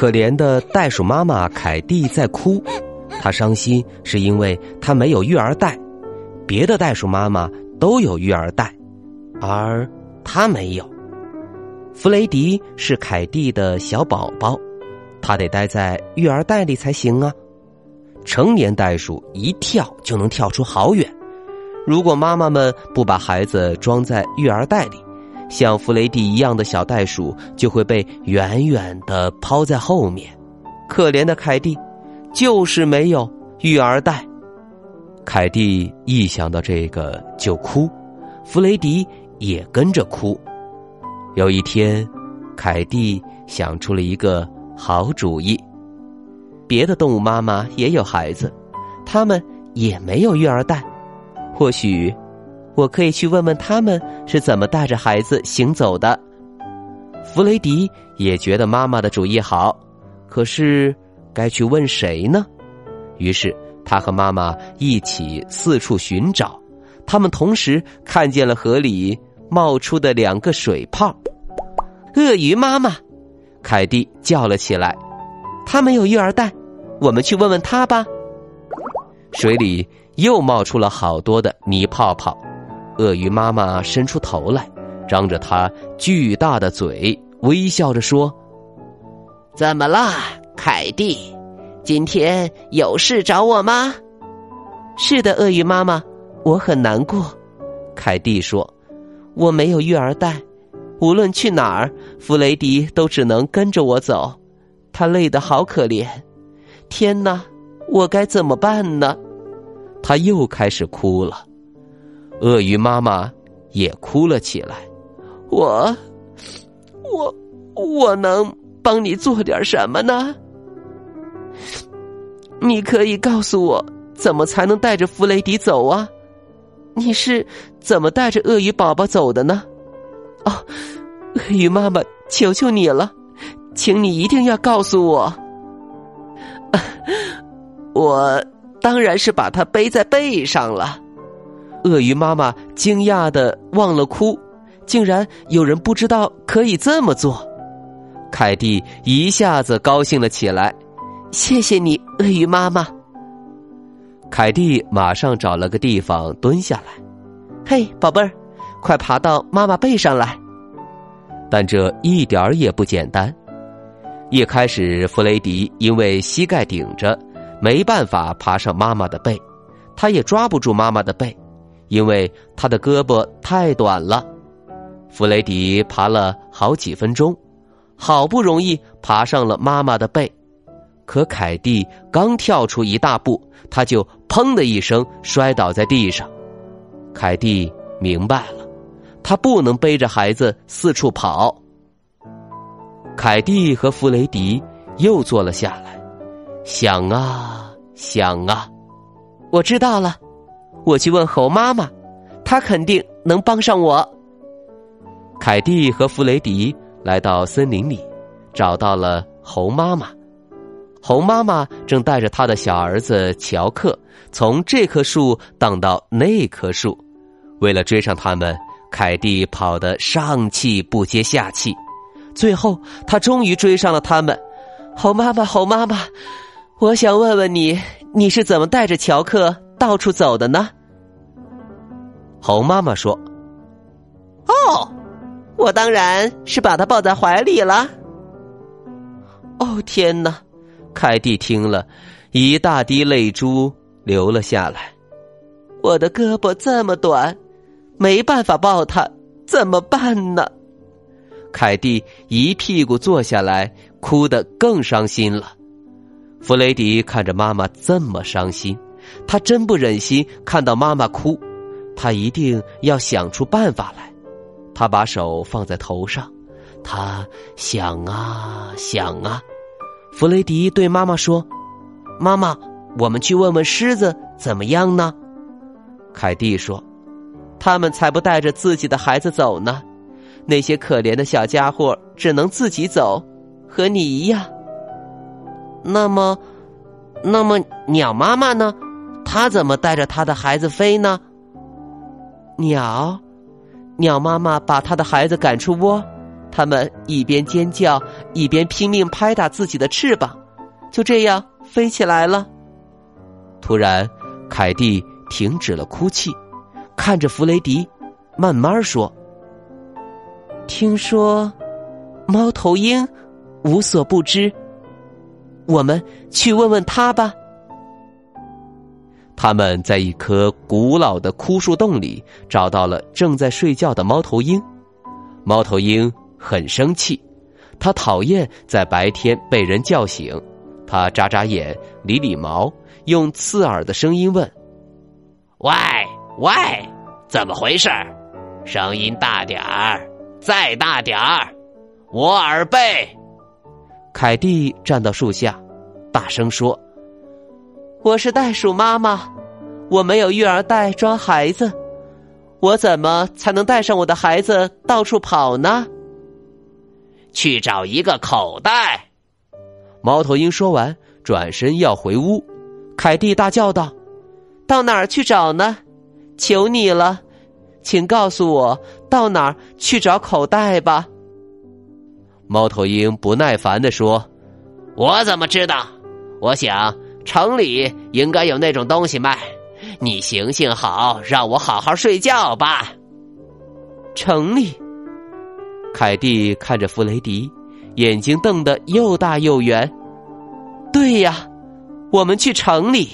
可怜的袋鼠妈妈凯蒂在哭，她伤心是因为她没有育儿袋，别的袋鼠妈妈都有育儿袋，而她没有。弗雷迪是凯蒂的小宝宝，他得待在育儿袋里才行啊。成年袋鼠一跳就能跳出好远，如果妈妈们不把孩子装在育儿袋里。像弗雷迪一样的小袋鼠就会被远远的抛在后面，可怜的凯蒂，就是没有育儿袋。凯蒂一想到这个就哭，弗雷迪也跟着哭。有一天，凯蒂想出了一个好主意。别的动物妈妈也有孩子，他们也没有育儿袋，或许。我可以去问问他们是怎么带着孩子行走的。弗雷迪也觉得妈妈的主意好，可是该去问谁呢？于是他和妈妈一起四处寻找。他们同时看见了河里冒出的两个水泡。鳄鱼妈妈，凯蒂叫了起来：“他没有育儿袋，我们去问问他吧。”水里又冒出了好多的泥泡泡。鳄鱼妈妈伸出头来，张着它巨大的嘴，微笑着说：“怎么了，凯蒂？今天有事找我吗？”“是的，鳄鱼妈妈，我很难过。”凯蒂说：“我没有育儿袋，无论去哪儿，弗雷迪都只能跟着我走，他累得好可怜。天哪，我该怎么办呢？”他又开始哭了。鳄鱼妈妈也哭了起来。我，我，我能帮你做点什么呢？你可以告诉我怎么才能带着弗雷迪走啊？你是怎么带着鳄鱼宝宝走的呢？哦，鳄鱼妈妈，求求你了，请你一定要告诉我。我当然是把它背在背上了。鳄鱼妈妈惊讶的忘了哭，竟然有人不知道可以这么做。凯蒂一下子高兴了起来，谢谢你，鳄鱼妈妈。凯蒂马上找了个地方蹲下来，嘿，宝贝儿，快爬到妈妈背上来。但这一点儿也不简单。一开始，弗雷迪因为膝盖顶着，没办法爬上妈妈的背，他也抓不住妈妈的背。因为他的胳膊太短了，弗雷迪爬了好几分钟，好不容易爬上了妈妈的背，可凯蒂刚跳出一大步，他就砰的一声摔倒在地上。凯蒂明白了，他不能背着孩子四处跑。凯蒂和弗雷迪又坐了下来，想啊想啊，我知道了。我去问猴妈妈，她肯定能帮上我。凯蒂和弗雷迪来到森林里，找到了猴妈妈。猴妈妈正带着他的小儿子乔克从这棵树荡到那棵树。为了追上他们，凯蒂跑得上气不接下气。最后，他终于追上了他们。猴妈妈，猴妈妈，我想问问你，你是怎么带着乔克？到处走的呢？猴妈妈说：“哦，我当然是把它抱在怀里了。”哦天哪！凯蒂听了，一大滴泪珠流了下来。我的胳膊这么短，没办法抱它，怎么办呢？凯蒂一屁股坐下来，哭得更伤心了。弗雷迪看着妈妈这么伤心。他真不忍心看到妈妈哭，他一定要想出办法来。他把手放在头上，他想啊想啊。弗雷迪对妈妈说：“妈妈，我们去问问狮子怎么样呢？”凯蒂说：“他们才不带着自己的孩子走呢。那些可怜的小家伙只能自己走，和你一样。那么，那么鸟妈妈呢？她怎么带着她的孩子飞呢？鸟，鸟妈妈把她的孩子赶出窝，他们一边尖叫，一边拼命拍打自己的翅膀，就这样飞起来了。突然，凯蒂。”停止了哭泣，看着弗雷迪，慢慢说：“听说猫头鹰无所不知，我们去问问他吧。”他们在一棵古老的枯树洞里找到了正在睡觉的猫头鹰。猫头鹰很生气，他讨厌在白天被人叫醒。他眨眨眼，理理毛，用刺耳的声音问。喂喂，怎么回事？声音大点儿，再大点儿，我耳背。凯蒂站到树下，大声说：“我是袋鼠妈妈，我没有育儿袋装孩子，我怎么才能带上我的孩子到处跑呢？”去找一个口袋。猫头鹰说完，转身要回屋。凯蒂大叫道。到哪儿去找呢？求你了，请告诉我到哪儿去找口袋吧。猫头鹰不耐烦的说：“我怎么知道？我想城里应该有那种东西卖。你行行好，让我好好睡觉吧。”城里，凯蒂看着弗雷迪，眼睛瞪得又大又圆。对呀，我们去城里。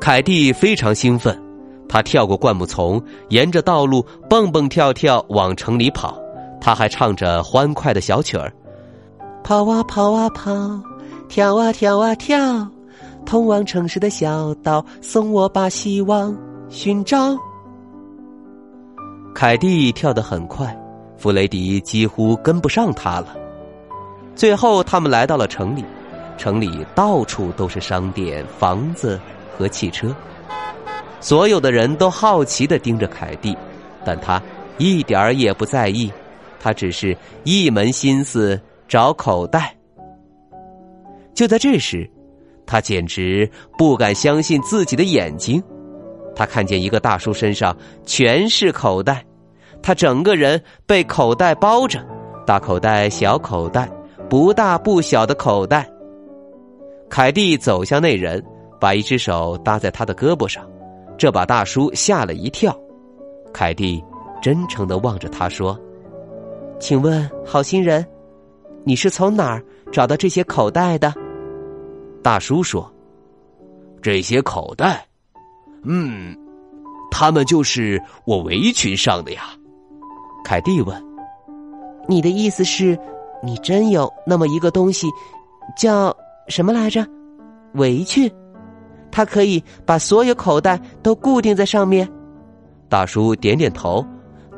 凯蒂非常兴奋，他跳过灌木丛，沿着道路蹦蹦跳跳往城里跑。他还唱着欢快的小曲儿：“跑啊跑啊跑，跳啊跳啊跳，通往城市的小道，送我把希望寻找。”凯蒂跳得很快，弗雷迪几乎跟不上他了。最后，他们来到了城里，城里到处都是商店、房子。和汽车，所有的人都好奇的盯着凯蒂，但他一点儿也不在意，他只是一门心思找口袋。就在这时，他简直不敢相信自己的眼睛，他看见一个大叔身上全是口袋，他整个人被口袋包着，大口袋、小口袋，不大不小的口袋。凯蒂走向那人。把一只手搭在他的胳膊上，这把大叔吓了一跳。凯蒂真诚的望着他说：“请问，好心人，你是从哪儿找到这些口袋的？”大叔说：“这些口袋，嗯，他们就是我围裙上的呀。”凯蒂问：“你的意思是，你真有那么一个东西，叫什么来着？围裙？”它可以把所有口袋都固定在上面。大叔点点头。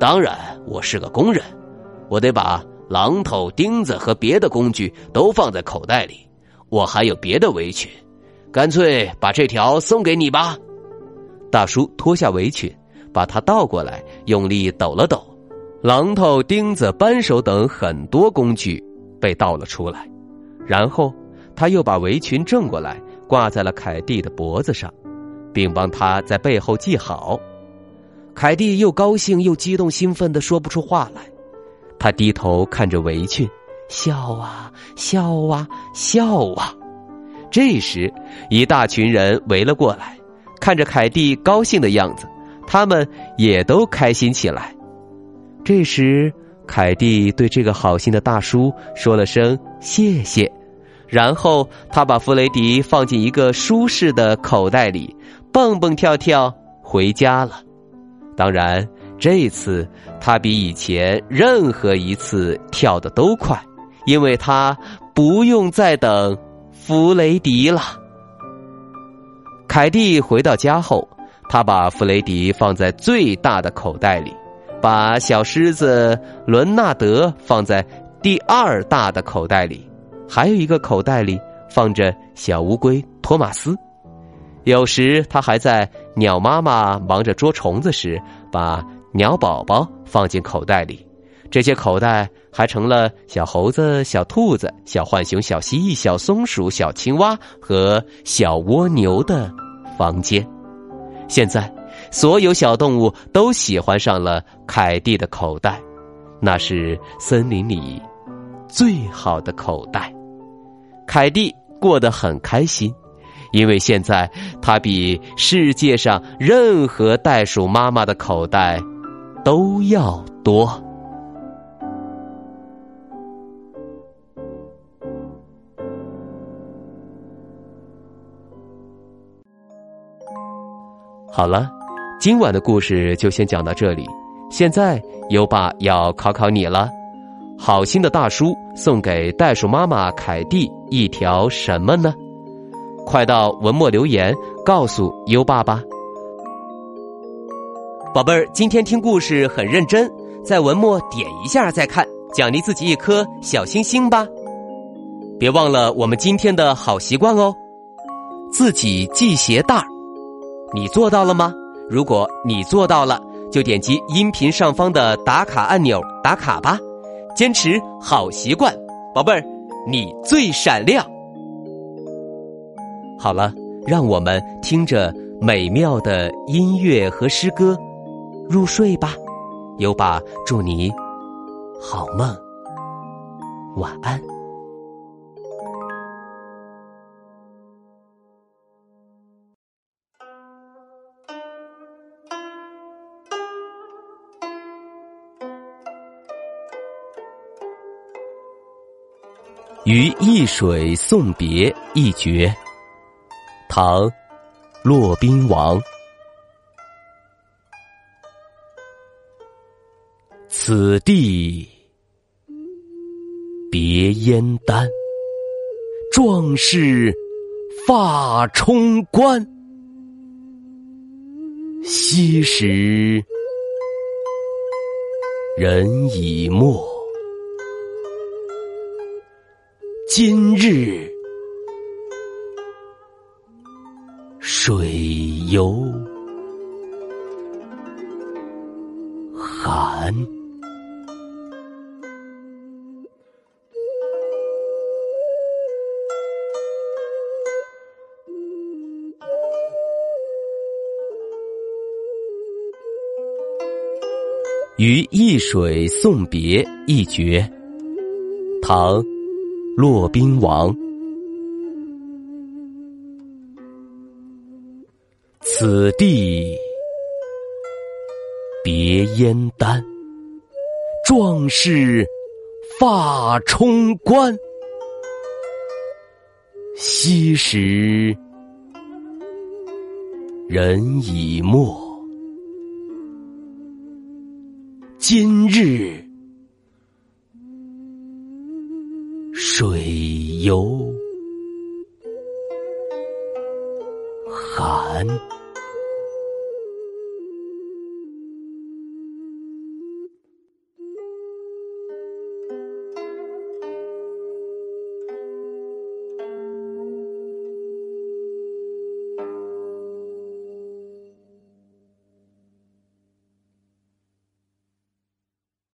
当然，我是个工人，我得把榔头、钉子和别的工具都放在口袋里。我还有别的围裙，干脆把这条送给你吧。大叔脱下围裙，把它倒过来，用力抖了抖，榔头、钉子、扳手等很多工具被倒了出来。然后他又把围裙正过来。挂在了凯蒂的脖子上，并帮他在背后系好。凯蒂又高兴又激动，兴奋的说不出话来。他低头看着围裙，笑啊笑啊笑啊。这时，一大群人围了过来，看着凯蒂高兴的样子，他们也都开心起来。这时，凯蒂对这个好心的大叔说了声谢谢。然后他把弗雷迪放进一个舒适的口袋里，蹦蹦跳跳回家了。当然，这次他比以前任何一次跳的都快，因为他不用再等弗雷迪了。凯蒂回到家后，他把弗雷迪放在最大的口袋里，把小狮子伦纳德放在第二大的口袋里，还有一个口袋里放着小乌龟托马斯。有时他还在鸟妈妈忙着捉虫子时，把鸟宝宝放进口袋里。这些口袋还成了小猴子、小兔子、小浣熊、小蜥蜴、小松鼠、小青蛙和小蜗牛的房间。现在，所有小动物都喜欢上了凯蒂的口袋，那是森林里最好的口袋。凯蒂过得很开心，因为现在他比世界上任何袋鼠妈妈的口袋都要多。好了，今晚的故事就先讲到这里。现在优爸要考考你了，好心的大叔送给袋鼠妈妈凯蒂一条什么呢？快到文末留言告诉优爸吧。宝贝儿，今天听故事很认真，在文末点一下再看，奖励自己一颗小星星吧。别忘了我们今天的好习惯哦，自己系鞋带儿。你做到了吗？如果你做到了，就点击音频上方的打卡按钮打卡吧。坚持好习惯，宝贝儿，你最闪亮。好了，让我们听着美妙的音乐和诗歌入睡吧。优爸祝你好梦，晚安。于易水送别一绝，唐·骆宾王。此地别燕丹，壮士发冲冠。昔时人已没。今日水犹寒，于易水送别一绝，唐。骆宾王，此地别燕丹，壮士发冲冠。昔时人已没，今日。水犹寒。